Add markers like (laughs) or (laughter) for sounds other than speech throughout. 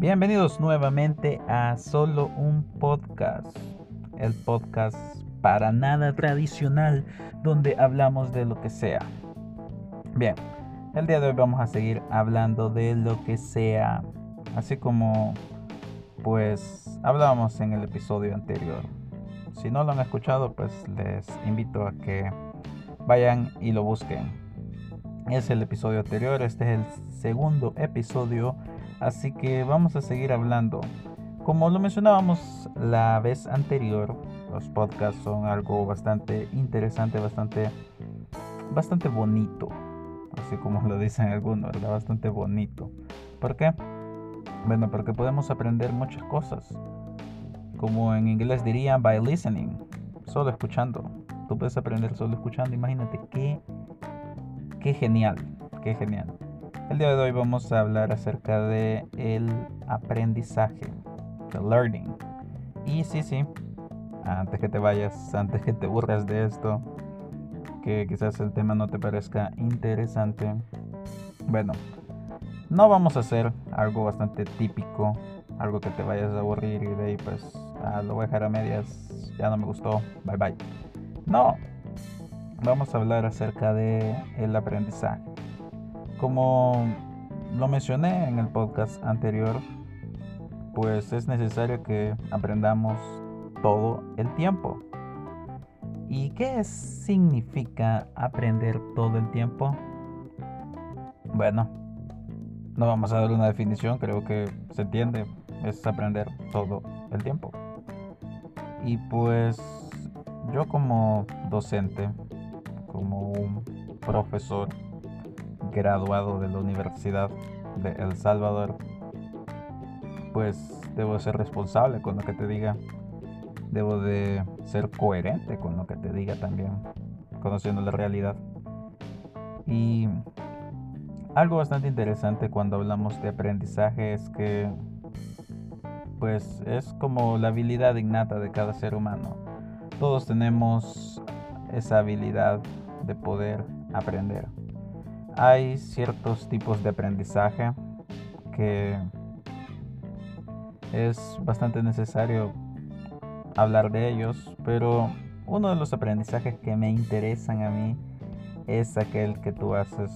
Bienvenidos nuevamente a Solo un Podcast, el podcast para nada tradicional donde hablamos de lo que sea. Bien, el día de hoy vamos a seguir hablando de lo que sea, así como pues hablábamos en el episodio anterior. Si no lo han escuchado, pues les invito a que vayan y lo busquen. Es el episodio anterior, este es el segundo episodio Así que vamos a seguir hablando. Como lo mencionábamos la vez anterior, los podcasts son algo bastante interesante, bastante, bastante bonito. Así como lo dicen algunos, ¿verdad? Bastante bonito. ¿Por qué? Bueno, porque podemos aprender muchas cosas. Como en inglés dirían by listening, solo escuchando. Tú puedes aprender solo escuchando. Imagínate qué, qué genial, qué genial. El día de hoy vamos a hablar acerca de el aprendizaje, the learning. Y sí, sí, antes que te vayas, antes que te burles de esto, que quizás el tema no te parezca interesante. Bueno, no vamos a hacer algo bastante típico, algo que te vayas a aburrir y de ahí pues ah, lo voy a dejar a medias, ya no me gustó, bye bye. No, vamos a hablar acerca de el aprendizaje. Como lo mencioné en el podcast anterior, pues es necesario que aprendamos todo el tiempo. ¿Y qué significa aprender todo el tiempo? Bueno, no vamos a dar una definición, creo que se entiende, es aprender todo el tiempo. Y pues yo como docente, como un profesor, graduado de la Universidad de El Salvador, pues debo ser responsable con lo que te diga. Debo de ser coherente con lo que te diga también, conociendo la realidad. Y algo bastante interesante cuando hablamos de aprendizaje es que pues es como la habilidad innata de cada ser humano. Todos tenemos esa habilidad de poder aprender hay ciertos tipos de aprendizaje que es bastante necesario hablar de ellos, pero uno de los aprendizajes que me interesan a mí es aquel que tú haces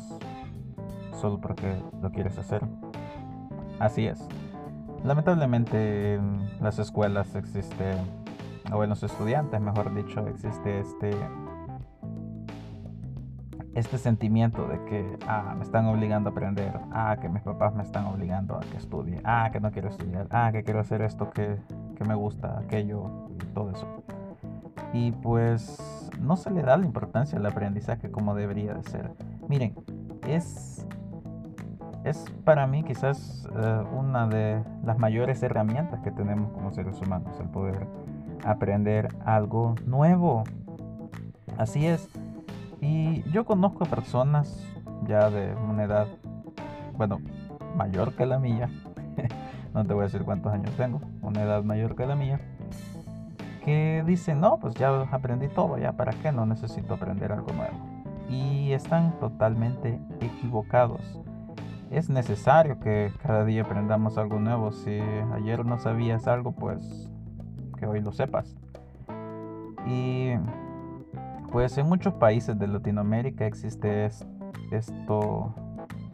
solo porque lo quieres hacer. Así es. Lamentablemente en las escuelas existe, o en los estudiantes mejor dicho, existe este este sentimiento de que, ah, me están obligando a aprender, ah, que mis papás me están obligando a que estudie, ah, que no quiero estudiar, ah, que quiero hacer esto que, que me gusta, aquello y todo eso. Y pues no se le da la importancia al aprendizaje como debería de ser. Miren, es, es para mí quizás eh, una de las mayores herramientas que tenemos como seres humanos, el poder aprender algo nuevo. Así es y yo conozco personas ya de una edad, bueno, mayor que la mía, (laughs) no te voy a decir cuántos años tengo, una edad mayor que la mía, que dicen, no, pues ya aprendí todo, ya para qué, no necesito aprender algo nuevo. Y están totalmente equivocados. Es necesario que cada día aprendamos algo nuevo. Si ayer no sabías algo, pues que hoy lo sepas. Y pues en muchos países de Latinoamérica existe esto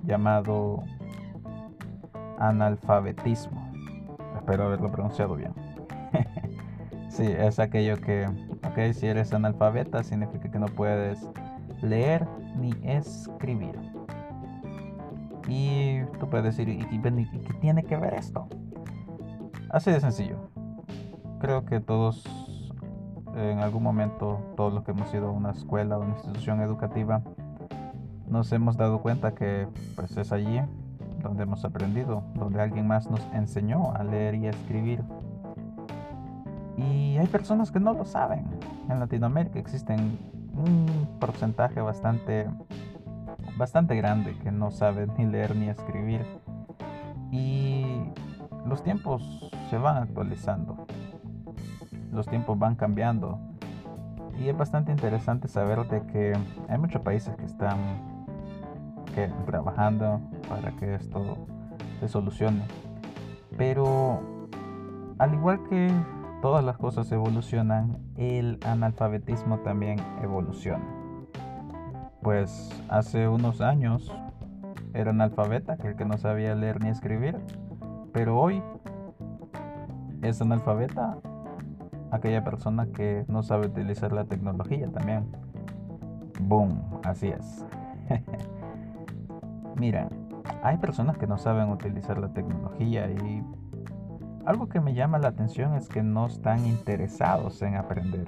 llamado analfabetismo. Espero haberlo pronunciado bien. (laughs) sí, es aquello que, ok, si eres analfabeta significa que no puedes leer ni escribir. Y tú puedes decir, ¿y, qué tiene que ver esto? Así de sencillo. Creo que todos en algún momento, todos los que hemos ido a una escuela o una institución educativa, nos hemos dado cuenta que pues es allí donde hemos aprendido, donde alguien más nos enseñó a leer y a escribir. Y hay personas que no lo saben. En Latinoamérica existen un porcentaje bastante bastante grande que no saben ni leer ni escribir. Y los tiempos se van actualizando los tiempos van cambiando. Y es bastante interesante saber de que hay muchos países que están que, trabajando para que esto se solucione. Pero al igual que todas las cosas evolucionan, el analfabetismo también evoluciona. Pues hace unos años era analfabeta, el que no sabía leer ni escribir, pero hoy es analfabeta aquella persona que no sabe utilizar la tecnología también. Boom, así es. (laughs) Mira, hay personas que no saben utilizar la tecnología y algo que me llama la atención es que no están interesados en aprender.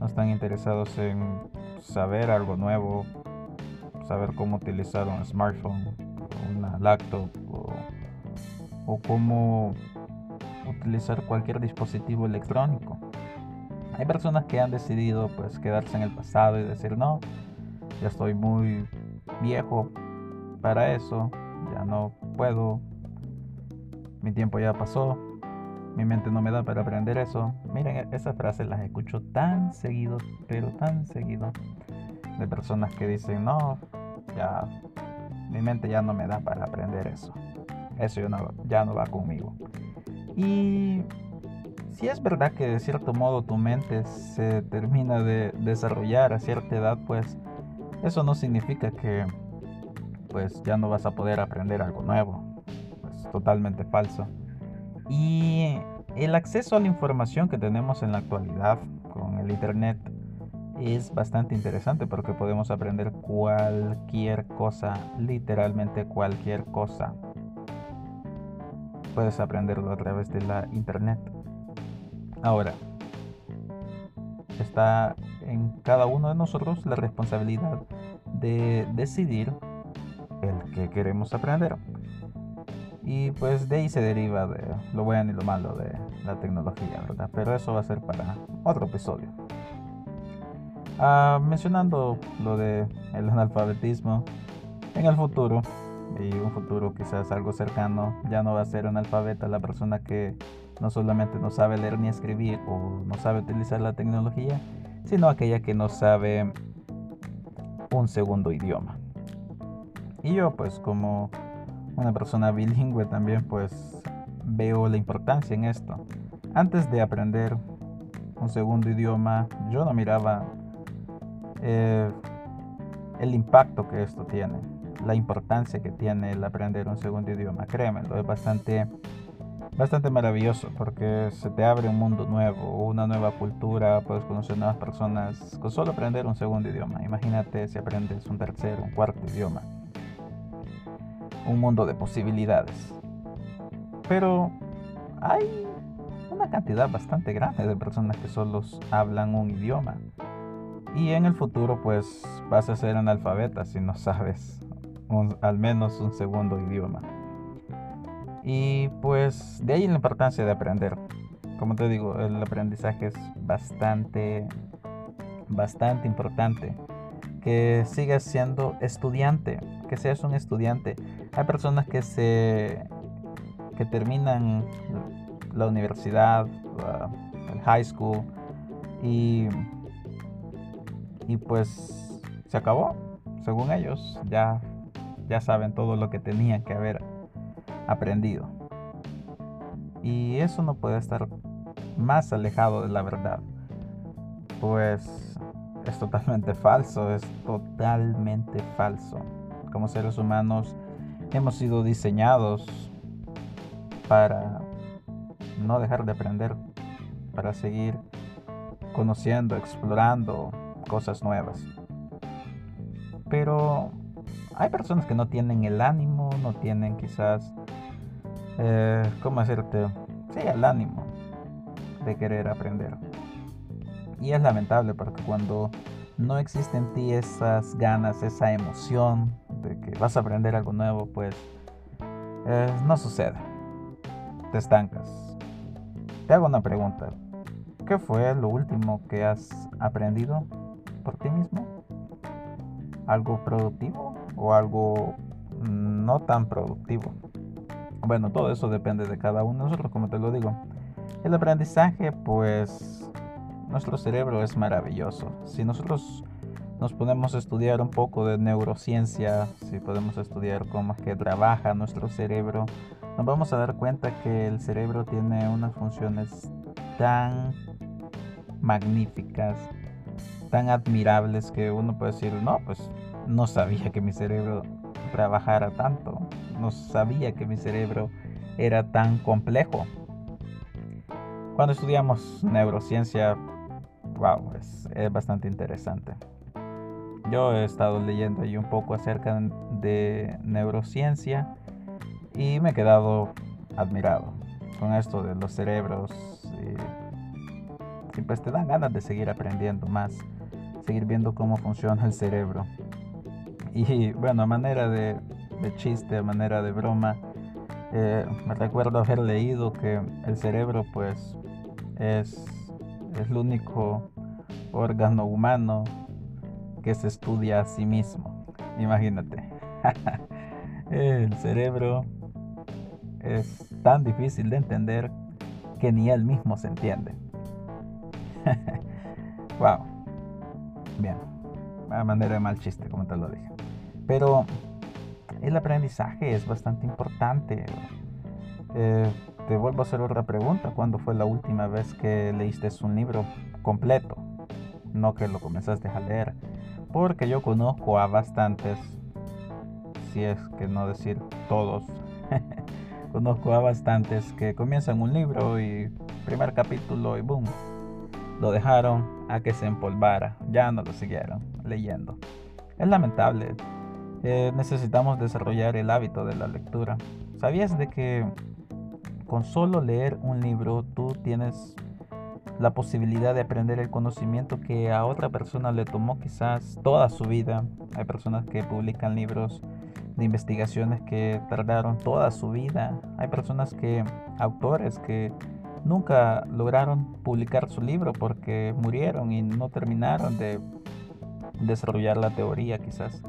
No están interesados en saber algo nuevo, saber cómo utilizar un smartphone, una laptop o, o cómo utilizar cualquier dispositivo electrónico. Hay personas que han decidido pues quedarse en el pasado y decir no, ya estoy muy viejo para eso, ya no puedo, mi tiempo ya pasó, mi mente no me da para aprender eso. Miren, e-, esas frases las escucho tan seguido, pero tan seguido, de personas que dicen, no, ya, mi mente ya no me da para aprender eso. Eso ya no, ya no va conmigo. Y si es verdad que de cierto modo tu mente se termina de desarrollar a cierta edad, pues eso no significa que pues ya no vas a poder aprender algo nuevo. Es totalmente falso. Y el acceso a la información que tenemos en la actualidad con el internet es bastante interesante porque podemos aprender cualquier cosa, literalmente cualquier cosa puedes aprenderlo a través de la internet. Ahora, está en cada uno de nosotros la responsabilidad de decidir el que queremos aprender. Y pues de ahí se deriva de lo bueno y lo malo de la tecnología, ¿verdad? Pero eso va a ser para otro episodio. Ah, mencionando lo de el analfabetismo, en el futuro y un futuro quizás algo cercano, ya no va a ser analfabeta la persona que no solamente no sabe leer ni escribir o no sabe utilizar la tecnología, sino aquella que no sabe un segundo idioma. Y yo pues como una persona bilingüe también pues veo la importancia en esto. Antes de aprender un segundo idioma, yo no miraba eh, el impacto que esto tiene la importancia que tiene el aprender un segundo idioma. Créemelo, es bastante, bastante maravilloso porque se te abre un mundo nuevo, una nueva cultura, puedes conocer nuevas personas con solo aprender un segundo idioma. Imagínate si aprendes un tercer, un cuarto idioma. Un mundo de posibilidades. Pero hay una cantidad bastante grande de personas que solo hablan un idioma. Y en el futuro pues vas a ser analfabeta si no sabes al menos un segundo idioma. Y pues de ahí la importancia de aprender. Como te digo, el aprendizaje es bastante, bastante importante. Que sigas siendo estudiante, que seas un estudiante. Hay personas que se que terminan la universidad, el high school y y pues se acabó, según ellos, ya ya saben todo lo que tenían que haber aprendido. Y eso no puede estar más alejado de la verdad. Pues es totalmente (laughs) falso, es totalmente falso. Como seres humanos hemos sido diseñados para no dejar de aprender, para seguir conociendo, explorando cosas nuevas. Pero hay personas que no tienen el ánimo, no tienen quizás, eh, ¿cómo hacerte? Sí, el ánimo de querer aprender. Y es lamentable porque cuando no existe en ti esas ganas, esa emoción de que vas a aprender algo nuevo, pues eh, no sucede. Te estancas. Te hago una pregunta. ¿Qué fue lo último que has aprendido por ti mismo? ¿Algo productivo? O algo no tan productivo. Bueno, todo eso depende de cada uno de nosotros, como te lo digo. El aprendizaje, pues, nuestro cerebro es maravilloso. Si nosotros nos podemos estudiar un poco de neurociencia, si podemos estudiar cómo es que trabaja nuestro cerebro, nos vamos a dar cuenta que el cerebro tiene unas funciones tan magníficas, tan admirables que uno puede decir, no, pues no sabía que mi cerebro trabajara tanto, no sabía que mi cerebro era tan complejo. Cuando estudiamos neurociencia, wow, es, bastante interesante. Yo he estado leyendo ahí un poco acerca de neurociencia y me he quedado admirado con esto de los cerebros. Y, pues te dan ganas de seguir aprendiendo más, seguir viendo cómo funciona el cerebro. Y bueno, a manera de, chiste, a manera de broma, eh, me recuerdo haber leído que el cerebro pues es, es el único órgano humano que se estudia a sí mismo. Imagínate. (laughs) el cerebro es tan difícil de entender que ni él mismo se entiende. (laughs) wow. Bien. A manera de mal chiste, como te lo dije. Pero el aprendizaje es bastante importante. Eh, te vuelvo a hacer otra pregunta. ¿Cuándo fue la última vez que leíste un libro completo? No que lo comenzaste a leer. Porque yo conozco a bastantes, si es que no decir todos, (laughs) conozco a bastantes que comienzan un libro y primer capítulo y boom, lo dejaron a que se empolvara, ya no lo siguieron leyendo. Es lamentable, eh, necesitamos desarrollar el hábito de la lectura. ¿Sabías de que con solo leer un libro tú tienes la posibilidad de aprender el conocimiento que a otra persona le tomó quizás toda su vida? Hay personas que publican libros de investigaciones que tardaron toda su vida. Hay personas que, autores que nunca lograron publicar su libro porque murieron y no terminaron de desarrollar la teoría quizás.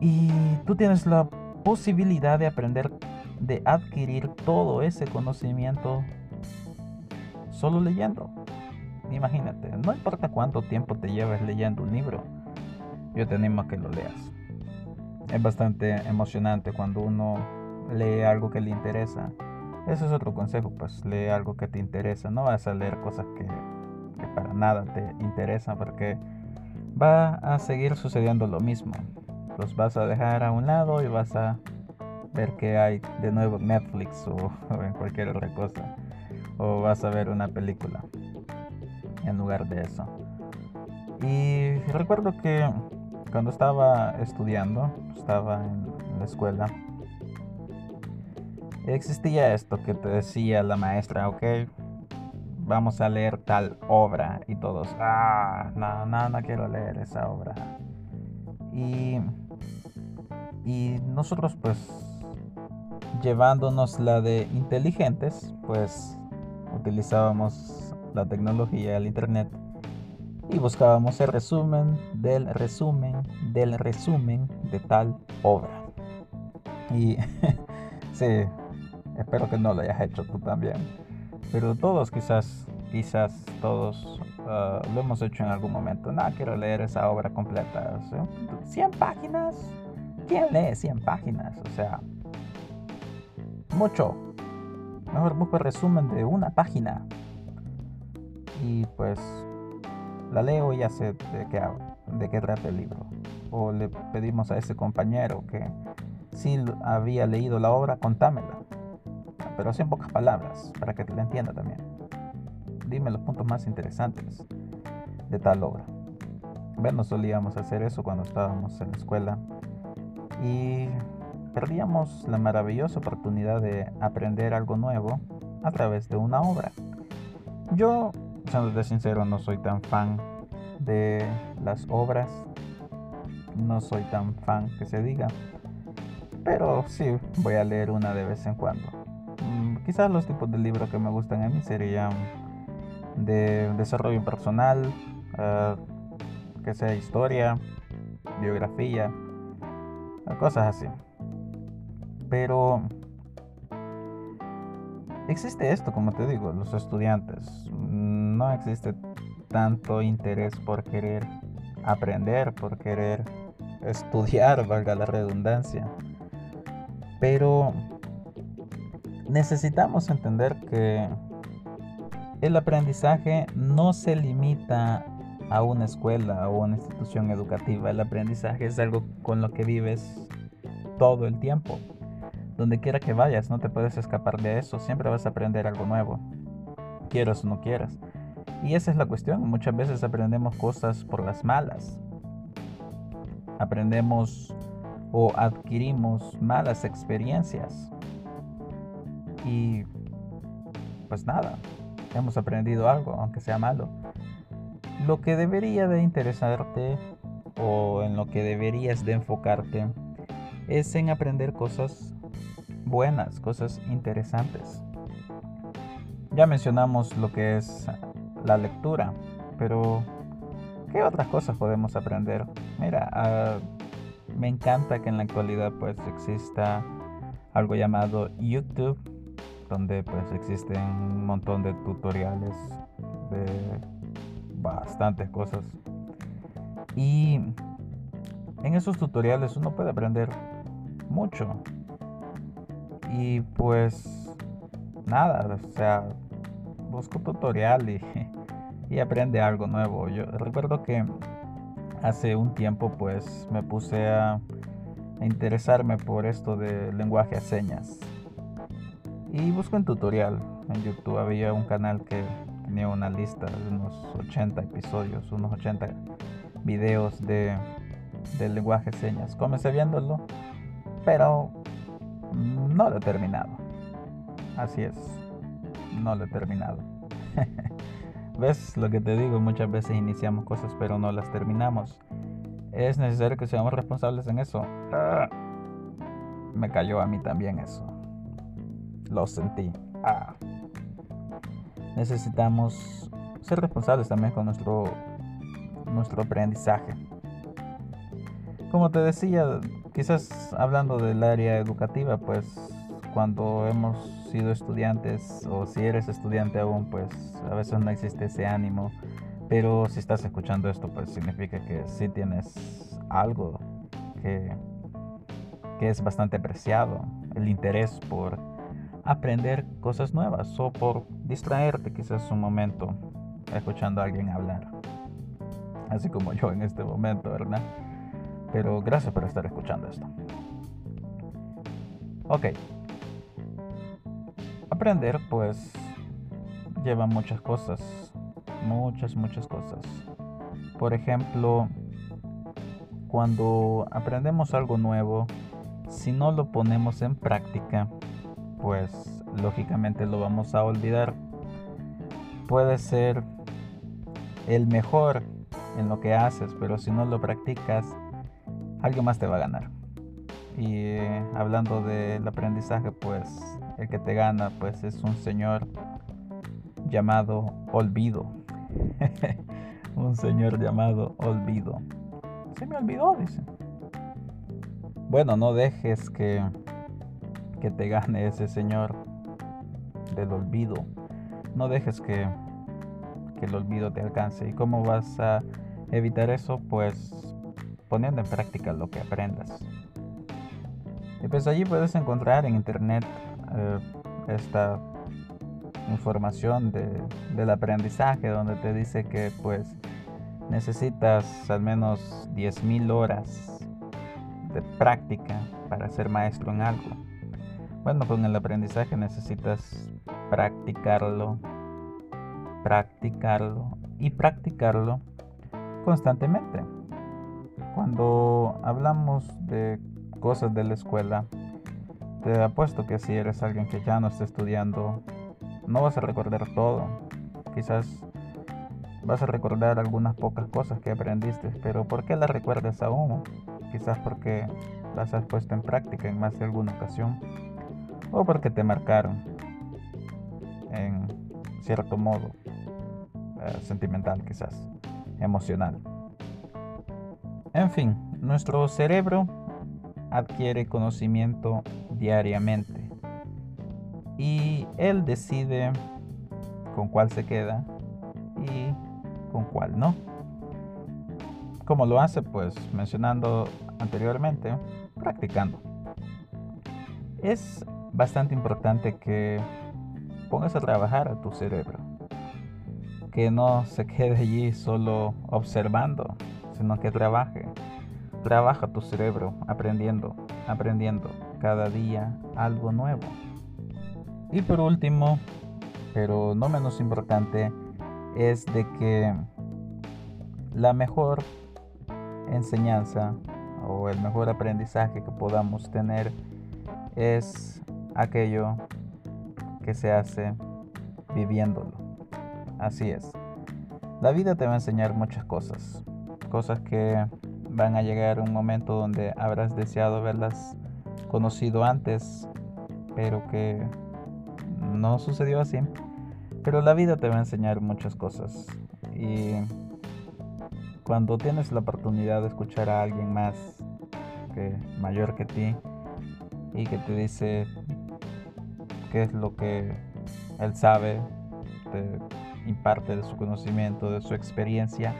Y tú tienes la posibilidad de aprender, de adquirir todo ese conocimiento solo leyendo. Imagínate, no importa cuánto tiempo te lleves leyendo un libro, yo te animo a que lo leas es bastante emocionante cuando uno lee algo que le interesa. Ese es otro consejo, pues lee algo que te interesa. No vas a leer cosas que, para nada te interesan porque va a seguir sucediendo lo mismo. Los vas a dejar a un lado y vas a ver qué hay de nuevo Netflix o, o (laughs) en cualquier otra cosa. O vas a ver una película en lugar de eso. Y recuerdo que cuando estaba estudiando, estaba en, la escuela, existía esto que te decía la maestra, ok, vamos a leer tal obra y todos, ah, no, no, no quiero leer esa obra. Y, y nosotros pues llevándonos la de inteligentes, pues utilizábamos la tecnología, el internet y buscábamos el resumen del resumen del resumen de tal obra. Y (laughs) sí, espero que no lo hayas hecho tú también. Pero todos quizás, quizás todos ah, lo hemos hecho en algún momento. No, quiero leer esa obra completa. 100 páginas. ¿Quién lee 100 páginas? O sea, mucho. Mejor busco el resumen de una página. Y pues la leo y ya sé de qué, de qué trata el libro. O le pedimos a ese compañero que si había leído la obra, contámela. Pero así en pocas palabras, para que te la entienda también. Dime los puntos más interesantes de tal obra. Bueno, solíamos hacer eso cuando estábamos en la escuela. Y perdíamos la maravillosa oportunidad de aprender algo nuevo a través de una obra. Yo de sincero, no soy tan fan de las obras. No soy tan fan que se diga. Pero sí, voy a leer una de vez en cuando. Mm, quizás los tipos de libros que me gustan a mí serían de desarrollo personal, ah, que sea historia, biografía, cosas así. Pero existe esto, como te digo, los estudiantes no existe tanto interés por querer aprender, por querer (laughs) estudiar, valga la redundancia. Pero necesitamos entender que el aprendizaje no se limita a una escuela o una institución educativa. El aprendizaje es algo con lo que vives todo el tiempo. Donde quiera que vayas, no te puedes escapar de eso. Siempre vas a aprender algo nuevo. Quieras o no quieras. Y esa es la cuestión. Muchas veces aprendemos cosas por las malas. Aprendemos o adquirimos malas experiencias. Y pues nada, hemos aprendido algo, aunque sea malo. Lo que debería de interesarte o en lo que deberías de enfocarte es en aprender cosas buenas, cosas interesantes. Ya mencionamos lo que es la lectura, pero ¿qué otras cosas podemos aprender? Mira, ah, me encanta que en la actualidad pues exista algo llamado YouTube, donde pues existen un montón de tutoriales de bastantes cosas. Y en esos tutoriales uno puede aprender mucho. Y pues nada, o sea, busco tutorial y, (laughs) aprende algo nuevo. Yo recuerdo que hace un tiempo pues me puse a, interesarme por esto de lenguaje a señas. Y busco en tutorial. En YouTube había un canal que tenía una lista de unos 80 episodios, unos 80 videos de, de lenguaje señas. Comencé viéndolo, pero no lo he terminado. Así es, no lo he terminado. (laughs) ¿Ves lo que te digo? Muchas veces iniciamos cosas pero no las terminamos. Es necesario que seamos responsables en eso. Ah, me cayó a mí también eso. Lo sentí. Ah. Necesitamos ser responsables también con nuestro, nuestro aprendizaje. Como te decía, quizás hablando del área educativa, pues cuando hemos sido estudiantes o si eres estudiante aún, pues a veces no existe ese ánimo. Pero si estás escuchando esto, pues significa que sí tienes algo que, que es bastante apreciado, el interés por aprender cosas nuevas o por distraerte quizás un momento escuchando a alguien hablar. Así como yo en este momento, ¿verdad? Pero gracias por estar escuchando esto. Ok, aprender pues lleva muchas cosas, muchas, muchas cosas. Por ejemplo, cuando aprendemos algo nuevo, si no lo ponemos en práctica, pues lógicamente lo vamos a olvidar. Puede ser el mejor en lo que haces, pero si no lo practicas, alguien más te va a ganar. Y eh, hablando del aprendizaje, pues el que te gana pues es un señor llamado Olvido. (laughs) un señor llamado Olvido. Se me olvidó, dice. Bueno, no dejes que, que te gane ese señor del olvido. No dejes que, que el olvido te alcance. ¿Y cómo vas a evitar eso? Pues poniendo en práctica lo que aprendas. Y pues allí puedes encontrar en internet eh, esta información del aprendizaje donde te dice que pues necesitas al menos 10.000 horas de práctica para ser maestro en algo. Bueno, con el aprendizaje necesitas practicarlo, practicarlo y practicarlo constantemente. Cuando hablamos de cosas de la escuela, te apuesto que si eres alguien que ya no está estudiando, no vas a recordar todo. Quizás vas a recordar algunas pocas cosas que aprendiste, pero ¿por qué las recuerdas aún? Quizás porque las has puesto en práctica en más de alguna ocasión, o porque te marcaron en cierto modo eh, sentimental, quizás emocional. En fin, nuestro cerebro adquiere conocimiento diariamente. Y él decide con cuál se queda y con cuál no. ¿Cómo lo hace? Pues mencionando anteriormente, practicando. Es bastante importante que pongas a trabajar a tu cerebro. Que no se quede allí solo observando, sino que trabaje. Trabaja tu cerebro aprendiendo, aprendiendo cada día algo nuevo. Y por último, pero no menos importante, es de que la mejor enseñanza o el mejor aprendizaje que podamos tener es aquello que se hace viviéndolo. Así es. La vida te va a enseñar muchas cosas. Cosas que van a llegar un momento donde habrás deseado haberlas conocido antes, pero que no sucedió así. Pero la vida te va a enseñar muchas cosas. Y cuando tienes la oportunidad de escuchar a alguien más que mayor que ti y que te dice qué es lo que él sabe, te imparte de su conocimiento, de su experiencia,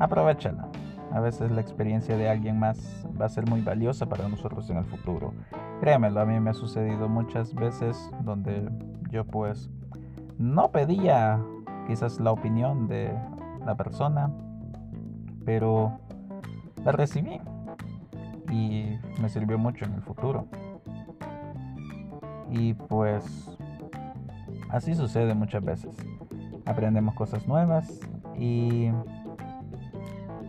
aprovechala. A veces la experiencia de alguien más va a ser muy valiosa para nosotros en el futuro. Créemelo, a mí me ha sucedido muchas veces donde yo pues no pedía quizás la opinión de la persona, pero la recibí y me sirvió mucho en el futuro. Y pues así sucede muchas veces. Aprendemos cosas nuevas y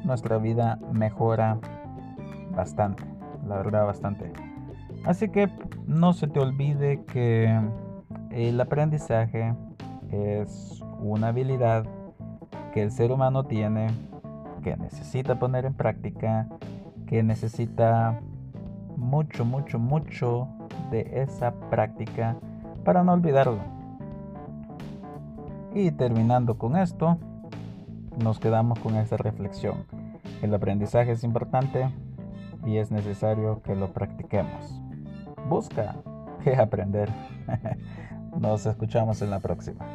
nuestra vida mejora bastante, la verdad bastante. Así que no se te olvide que el aprendizaje es una habilidad que el ser humano tiene, que necesita poner en práctica, que necesita mucho, mucho, mucho de esa práctica para no olvidarlo. Y terminando con esto, nos quedamos con esta reflexión. El aprendizaje es importante y es necesario que lo practiquemos. Busca qué aprender. (laughs) Nos escuchamos en la próxima.